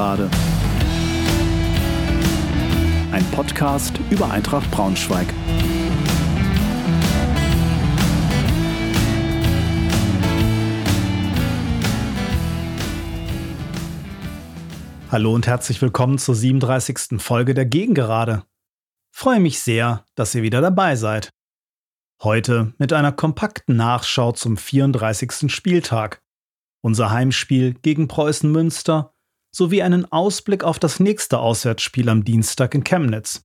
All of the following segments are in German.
Gegengerade. Ein Podcast über Eintracht Braunschweig. Hallo und herzlich willkommen zur 37. Folge der Gegengerade. Freue mich sehr, dass ihr wieder dabei seid. Heute mit einer kompakten Nachschau zum 34. Spieltag, unser Heimspiel gegen Preußen Münster sowie einen Ausblick auf das nächste Auswärtsspiel am Dienstag in Chemnitz.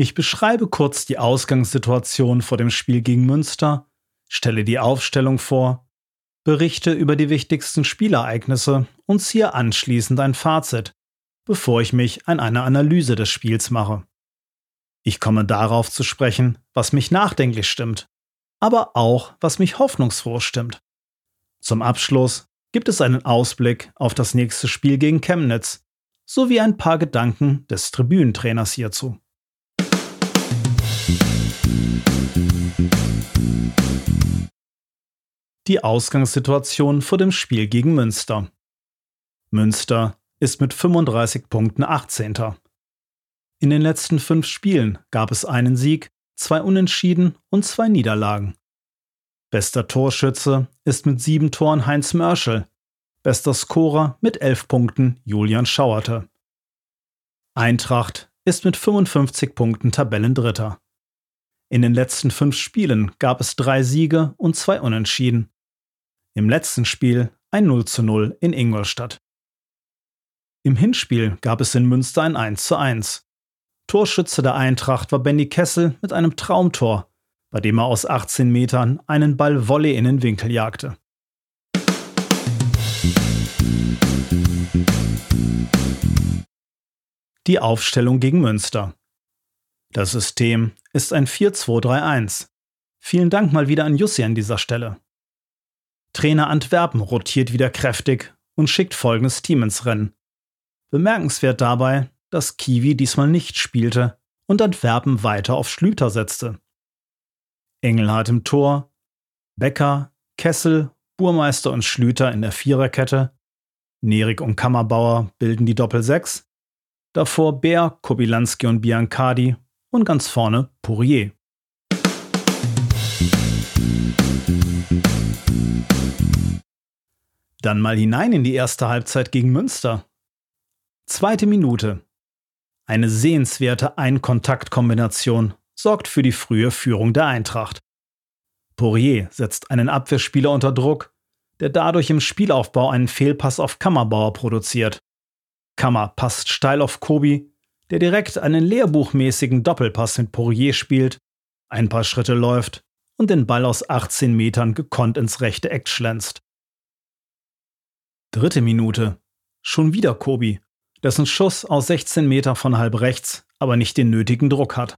Ich beschreibe kurz die Ausgangssituation vor dem Spiel gegen Münster, stelle die Aufstellung vor, berichte über die wichtigsten Spielereignisse und ziehe anschließend ein Fazit, bevor ich mich an eine Analyse des Spiels mache. Ich komme darauf zu sprechen, was mich nachdenklich stimmt, aber auch, was mich hoffnungsfroh stimmt. Zum Abschluss gibt es einen Ausblick auf das nächste Spiel gegen Chemnitz sowie ein paar Gedanken des Tribünentrainers hierzu. Die Ausgangssituation vor dem Spiel gegen Münster. Münster ist mit 35 Punkten 18. In den letzten fünf Spielen gab es einen Sieg, zwei Unentschieden und zwei Niederlagen. Bester Torschütze ist mit sieben Toren Heinz Mörschel, bester Scorer mit elf Punkten Julian Schauerte. Eintracht ist mit 55 Punkten Tabellendritter. In den letzten fünf Spielen gab es drei Siege und zwei Unentschieden. Im letzten Spiel ein 0 zu 0 in Ingolstadt. Im Hinspiel gab es in Münster ein 1 zu 1. Torschütze der Eintracht war Benny Kessel mit einem Traumtor, bei dem er aus 18 Metern einen Ball Volley in den Winkel jagte. Die Aufstellung gegen Münster. Das System ist ein 4-2-3-1. Vielen Dank mal wieder an Jussi an dieser Stelle. Trainer Antwerpen rotiert wieder kräftig und schickt folgendes Team ins Rennen. Bemerkenswert dabei, dass Kiwi diesmal nicht spielte und Antwerpen weiter auf Schlüter setzte. Engelhardt im Tor, Becker, Kessel, Burmeister und Schlüter in der Viererkette, Nerik und Kammerbauer bilden die Doppel-Sechs, davor Bär, Kobilanski und Biancardi und ganz vorne Pourier. Dann mal hinein in die erste Halbzeit gegen Münster. Zweite Minute. Eine sehenswerte Ein-Kontakt-Kombination sorgt für die frühe Führung der Eintracht. Poirier setzt einen Abwehrspieler unter Druck, der dadurch im Spielaufbau einen Fehlpass auf Kammerbauer produziert. Kammer passt steil auf Kobi, der direkt einen lehrbuchmäßigen Doppelpass mit Poirier spielt, ein paar Schritte läuft und den Ball aus 18 Metern gekonnt ins rechte Eck schlänzt. Dritte Minute. Schon wieder Kobi, dessen Schuss aus 16 Meter von halb rechts aber nicht den nötigen Druck hat.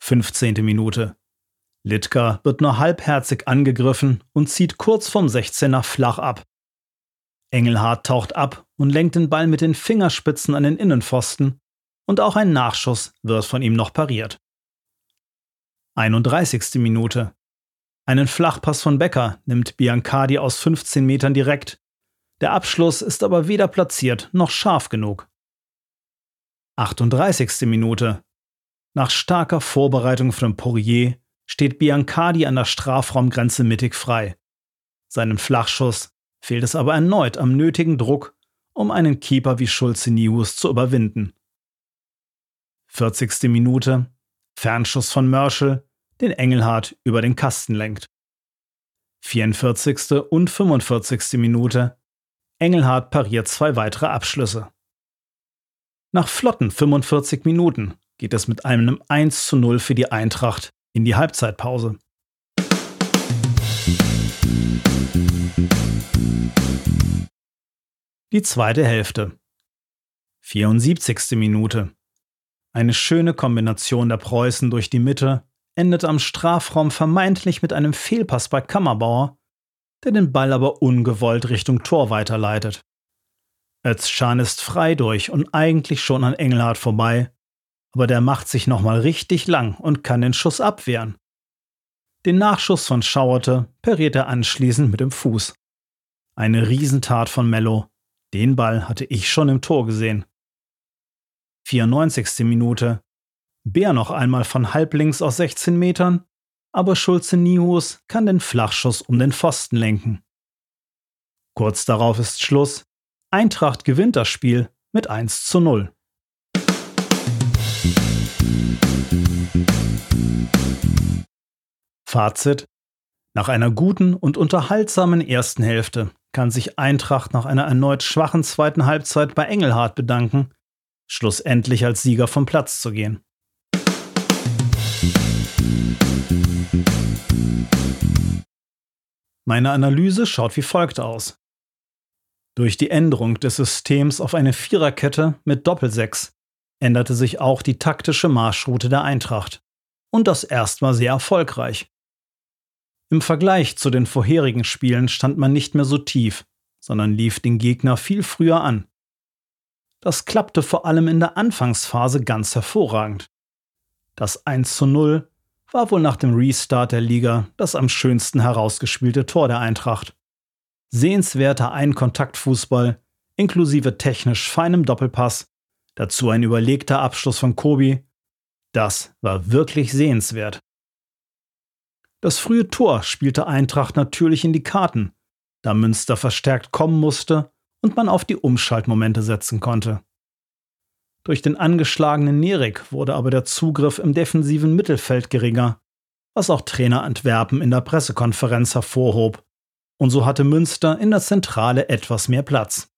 15. Minute. Litka wird nur halbherzig angegriffen und zieht kurz vom 16er flach ab. Engelhardt taucht ab und lenkt den Ball mit den Fingerspitzen an den Innenpfosten und auch ein Nachschuss wird von ihm noch pariert. 31. Minute. Einen Flachpass von Becker nimmt Biancardi aus 15 Metern direkt der Abschluss ist aber weder platziert noch scharf genug. 38. Minute. Nach starker Vorbereitung von Poirier steht Biancardi an der Strafraumgrenze mittig frei. Seinem Flachschuss fehlt es aber erneut am nötigen Druck, um einen Keeper wie Schulze Nius zu überwinden. 40. Minute. Fernschuss von Mörschel, den Engelhardt über den Kasten lenkt. 44. und 45. Minute. Engelhardt pariert zwei weitere Abschlüsse. Nach flotten 45 Minuten geht es mit einem 1 zu 0 für die Eintracht in die Halbzeitpause. Die zweite Hälfte. 74. Minute. Eine schöne Kombination der Preußen durch die Mitte endet am Strafraum vermeintlich mit einem Fehlpass bei Kammerbauer, der den Ball aber ungewollt Richtung Tor weiterleitet. Özcan ist frei durch und eigentlich schon an Engelhardt vorbei, aber der macht sich nochmal richtig lang und kann den Schuss abwehren. Den Nachschuss von Schauerte pariert er anschließend mit dem Fuß. Eine Riesentat von Mello. Den Ball hatte ich schon im Tor gesehen. 94. Minute. Bär noch einmal von halblinks aus 16 Metern, aber Schulze Nihus kann den Flachschuss um den Pfosten lenken. Kurz darauf ist Schluss. Eintracht gewinnt das Spiel mit 1 zu 0. Fazit. Nach einer guten und unterhaltsamen ersten Hälfte kann sich Eintracht nach einer erneut schwachen zweiten Halbzeit bei Engelhardt bedanken, schlussendlich als Sieger vom Platz zu gehen. Meine Analyse schaut wie folgt aus. Durch die Änderung des Systems auf eine Viererkette mit Doppelsechs änderte sich auch die taktische Marschroute der Eintracht. Und das erstmal sehr erfolgreich. Im Vergleich zu den vorherigen Spielen stand man nicht mehr so tief, sondern lief den Gegner viel früher an. Das klappte vor allem in der Anfangsphase ganz hervorragend. Das 1 zu 0 war wohl nach dem Restart der Liga das am schönsten herausgespielte Tor der Eintracht sehenswerter Einkontaktfußball inklusive technisch feinem Doppelpass, dazu ein überlegter Abschluss von Kobi. Das war wirklich sehenswert. Das frühe Tor spielte Eintracht natürlich in die Karten, da Münster verstärkt kommen musste und man auf die Umschaltmomente setzen konnte. Durch den angeschlagenen Nerik wurde aber der Zugriff im defensiven Mittelfeld geringer, was auch Trainer Antwerpen in der Pressekonferenz hervorhob und so hatte Münster in der Zentrale etwas mehr Platz.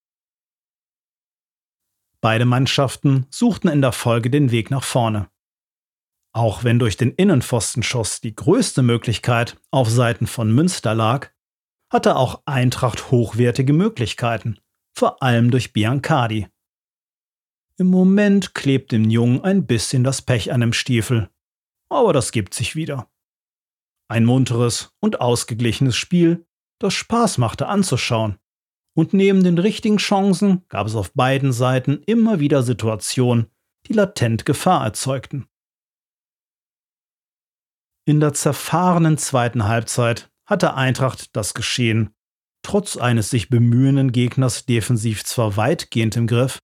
Beide Mannschaften suchten in der Folge den Weg nach vorne. Auch wenn durch den Innenpfostenschuss die größte Möglichkeit auf Seiten von Münster lag, hatte auch Eintracht hochwertige Möglichkeiten, vor allem durch Biancardi. Im Moment klebt dem Jungen ein bisschen das Pech an dem Stiefel, aber das gibt sich wieder. Ein munteres und ausgeglichenes Spiel, das Spaß machte anzuschauen. Und neben den richtigen Chancen gab es auf beiden Seiten immer wieder Situationen, die latent Gefahr erzeugten. In der zerfahrenen zweiten Halbzeit hatte Eintracht das Geschehen trotz eines sich bemühenden Gegners defensiv zwar weitgehend im Griff,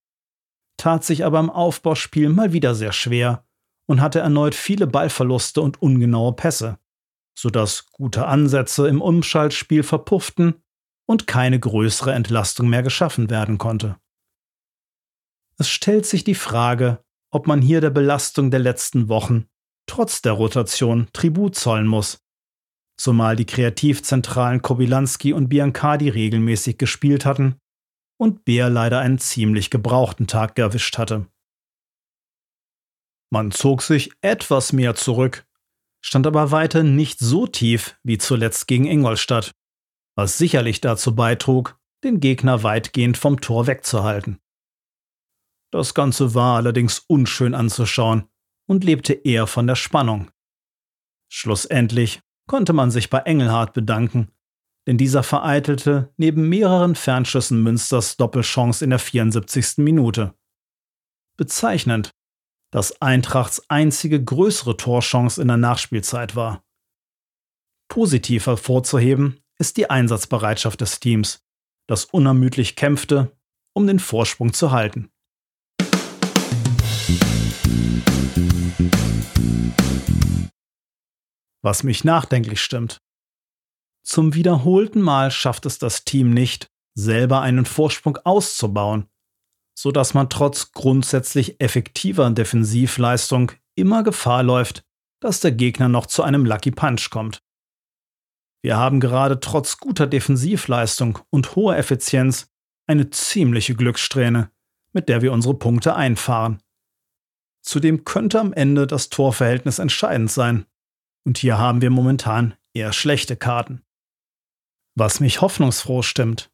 tat sich aber im Aufbauspiel mal wieder sehr schwer und hatte erneut viele Ballverluste und ungenaue Pässe sodass gute Ansätze im Umschaltspiel verpufften und keine größere Entlastung mehr geschaffen werden konnte. Es stellt sich die Frage, ob man hier der Belastung der letzten Wochen trotz der Rotation Tribut zollen muss, zumal die Kreativzentralen Kobilanski und Biancardi regelmäßig gespielt hatten und Bär leider einen ziemlich gebrauchten Tag erwischt hatte. Man zog sich etwas mehr zurück, stand aber weiter nicht so tief wie zuletzt gegen Ingolstadt, was sicherlich dazu beitrug, den Gegner weitgehend vom Tor wegzuhalten. Das Ganze war allerdings unschön anzuschauen und lebte eher von der Spannung. Schlussendlich konnte man sich bei Engelhardt bedanken, denn dieser vereitelte neben mehreren Fernschüssen Münsters Doppelchance in der 74. Minute. Bezeichnend, das Eintrachts einzige größere Torchance in der Nachspielzeit war. Positiv hervorzuheben ist die Einsatzbereitschaft des Teams, das unermüdlich kämpfte, um den Vorsprung zu halten. Was mich nachdenklich stimmt. Zum wiederholten Mal schafft es das Team nicht, selber einen Vorsprung auszubauen so dass man trotz grundsätzlich effektiver Defensivleistung immer Gefahr läuft, dass der Gegner noch zu einem Lucky Punch kommt. Wir haben gerade trotz guter Defensivleistung und hoher Effizienz eine ziemliche Glückssträhne, mit der wir unsere Punkte einfahren. Zudem könnte am Ende das Torverhältnis entscheidend sein. Und hier haben wir momentan eher schlechte Karten. Was mich hoffnungsfroh stimmt.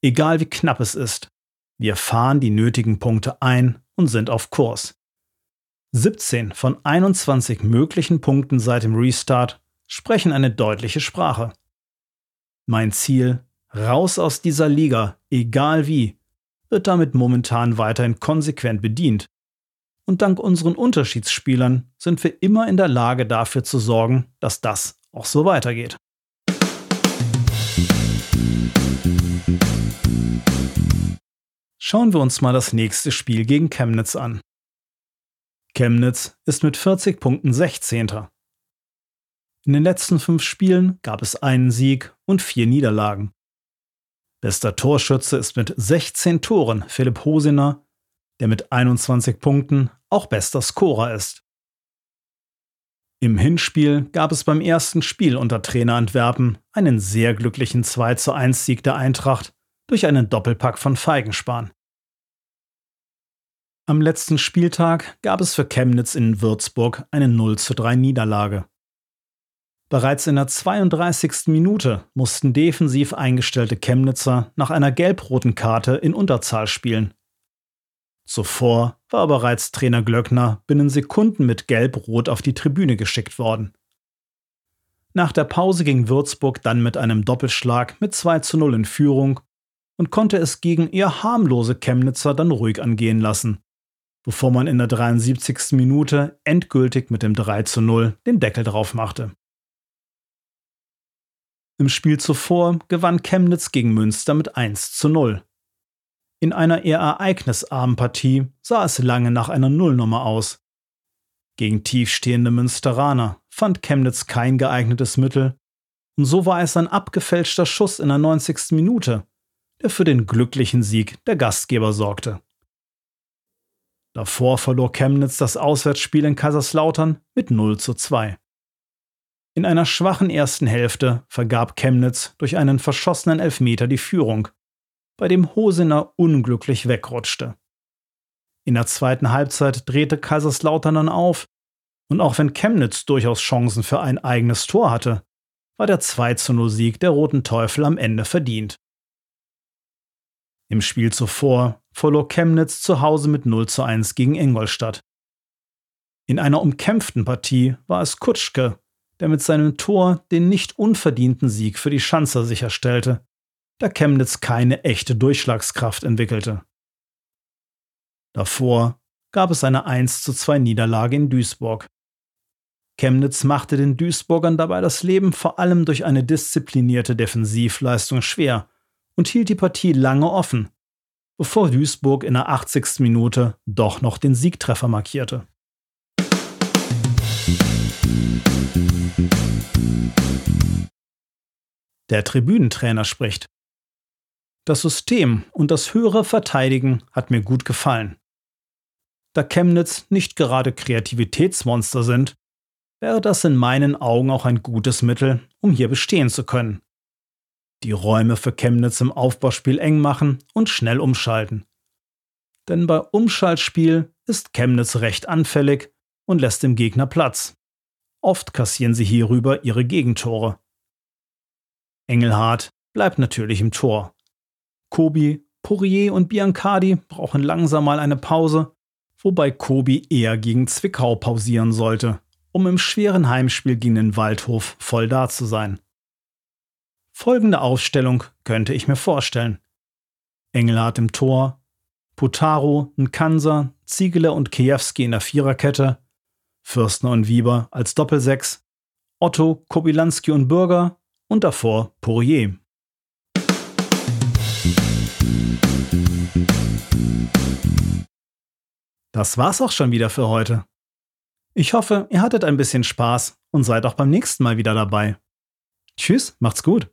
Egal wie knapp es ist, wir fahren die nötigen Punkte ein und sind auf Kurs. 17 von 21 möglichen Punkten seit dem Restart sprechen eine deutliche Sprache. Mein Ziel, raus aus dieser Liga, egal wie, wird damit momentan weiterhin konsequent bedient. Und dank unseren Unterschiedsspielern sind wir immer in der Lage dafür zu sorgen, dass das auch so weitergeht. Schauen wir uns mal das nächste Spiel gegen Chemnitz an. Chemnitz ist mit 40 Punkten 16. In den letzten fünf Spielen gab es einen Sieg und vier Niederlagen. Bester Torschütze ist mit 16 Toren Philipp Hosiner, der mit 21 Punkten auch bester Scorer ist. Im Hinspiel gab es beim ersten Spiel unter Trainer Antwerpen einen sehr glücklichen 2 zu 1 Sieg der Eintracht durch einen Doppelpack von Feigenspan. Am letzten Spieltag gab es für Chemnitz in Würzburg eine 0 zu 3 Niederlage. Bereits in der 32. Minute mussten defensiv eingestellte Chemnitzer nach einer gelb-roten Karte in Unterzahl spielen. Zuvor war bereits Trainer Glöckner binnen Sekunden mit Gelb-Rot auf die Tribüne geschickt worden. Nach der Pause ging Würzburg dann mit einem Doppelschlag mit 2 zu 0 in Führung und konnte es gegen eher harmlose Chemnitzer dann ruhig angehen lassen, bevor man in der 73. Minute endgültig mit dem 3 zu 0 den Deckel drauf machte. Im Spiel zuvor gewann Chemnitz gegen Münster mit 1 zu 0. In einer eher ereignisarmen Partie sah es lange nach einer Nullnummer aus. Gegen tiefstehende Münsteraner fand Chemnitz kein geeignetes Mittel, und so war es ein abgefälschter Schuss in der 90. Minute, der für den glücklichen Sieg der Gastgeber sorgte. Davor verlor Chemnitz das Auswärtsspiel in Kaiserslautern mit 0 zu 2. In einer schwachen ersten Hälfte vergab Chemnitz durch einen verschossenen Elfmeter die Führung, bei dem Hosener unglücklich wegrutschte. In der zweiten Halbzeit drehte Kaiserslautern dann auf, und auch wenn Chemnitz durchaus Chancen für ein eigenes Tor hatte, war der 2 0 Sieg der Roten Teufel am Ende verdient. Im Spiel zuvor verlor Chemnitz zu Hause mit 0 zu 1 gegen Ingolstadt. In einer umkämpften Partie war es Kutschke, der mit seinem Tor den nicht unverdienten Sieg für die Schanzer sicherstellte, da Chemnitz keine echte Durchschlagskraft entwickelte. Davor gab es eine 1 zu 2 Niederlage in Duisburg. Chemnitz machte den Duisburgern dabei das Leben vor allem durch eine disziplinierte Defensivleistung schwer und hielt die Partie lange offen, bevor Duisburg in der 80. Minute doch noch den Siegtreffer markierte. Der Tribünentrainer spricht. Das System und das höhere Verteidigen hat mir gut gefallen. Da Chemnitz nicht gerade Kreativitätsmonster sind, wäre das in meinen Augen auch ein gutes Mittel, um hier bestehen zu können die Räume für Chemnitz im Aufbauspiel eng machen und schnell umschalten. Denn bei Umschaltspiel ist Chemnitz recht anfällig und lässt dem Gegner Platz. Oft kassieren sie hierüber ihre Gegentore. Engelhardt bleibt natürlich im Tor. Kobi, Poirier und Biancardi brauchen langsam mal eine Pause, wobei Kobi eher gegen Zwickau pausieren sollte, um im schweren Heimspiel gegen den Waldhof voll da zu sein. Folgende Aufstellung könnte ich mir vorstellen. Engelhardt im Tor, Putaro, Nkansa, Ziegler und Kiewski in der Viererkette, Fürstner und Wieber als Doppelsechs, Otto, Kobilanski und Bürger und davor Poirier. Das war's auch schon wieder für heute. Ich hoffe, ihr hattet ein bisschen Spaß und seid auch beim nächsten Mal wieder dabei. Tschüss, macht's gut.